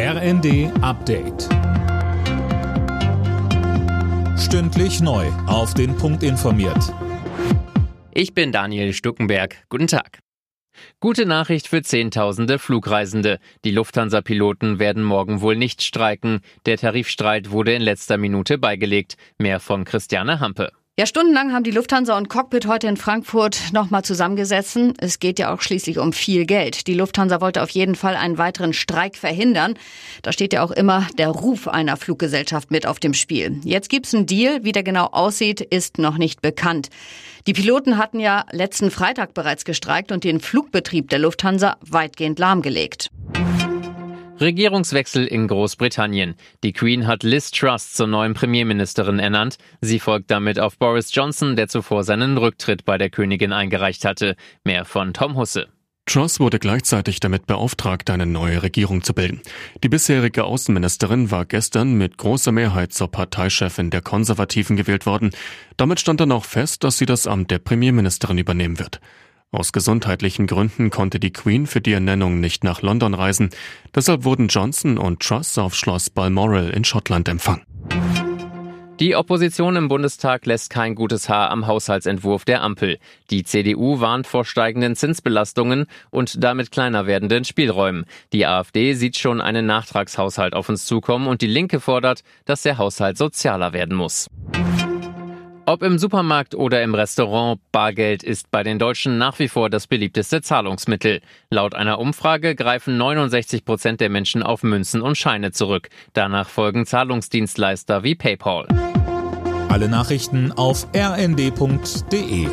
RND Update. Stündlich neu. Auf den Punkt informiert. Ich bin Daniel Stuckenberg. Guten Tag. Gute Nachricht für Zehntausende Flugreisende. Die Lufthansa-Piloten werden morgen wohl nicht streiken. Der Tarifstreit wurde in letzter Minute beigelegt. Mehr von Christiane Hampe. Ja, stundenlang haben die Lufthansa und Cockpit heute in Frankfurt nochmal zusammengesetzt. Es geht ja auch schließlich um viel Geld. Die Lufthansa wollte auf jeden Fall einen weiteren Streik verhindern. Da steht ja auch immer der Ruf einer Fluggesellschaft mit auf dem Spiel. Jetzt gibt's einen Deal. Wie der genau aussieht, ist noch nicht bekannt. Die Piloten hatten ja letzten Freitag bereits gestreikt und den Flugbetrieb der Lufthansa weitgehend lahmgelegt. Regierungswechsel in Großbritannien. Die Queen hat Liz Truss zur neuen Premierministerin ernannt. Sie folgt damit auf Boris Johnson, der zuvor seinen Rücktritt bei der Königin eingereicht hatte. Mehr von Tom Husse. Truss wurde gleichzeitig damit beauftragt, eine neue Regierung zu bilden. Die bisherige Außenministerin war gestern mit großer Mehrheit zur Parteichefin der Konservativen gewählt worden. Damit stand dann auch fest, dass sie das Amt der Premierministerin übernehmen wird. Aus gesundheitlichen Gründen konnte die Queen für die Ernennung nicht nach London reisen. Deshalb wurden Johnson und Truss auf Schloss Balmoral in Schottland empfangen. Die Opposition im Bundestag lässt kein gutes Haar am Haushaltsentwurf der Ampel. Die CDU warnt vor steigenden Zinsbelastungen und damit kleiner werdenden Spielräumen. Die AfD sieht schon einen Nachtragshaushalt auf uns zukommen und die Linke fordert, dass der Haushalt sozialer werden muss. Ob im Supermarkt oder im Restaurant, Bargeld ist bei den Deutschen nach wie vor das beliebteste Zahlungsmittel. Laut einer Umfrage greifen 69 Prozent der Menschen auf Münzen und Scheine zurück. Danach folgen Zahlungsdienstleister wie PayPal. Alle Nachrichten auf rnd.de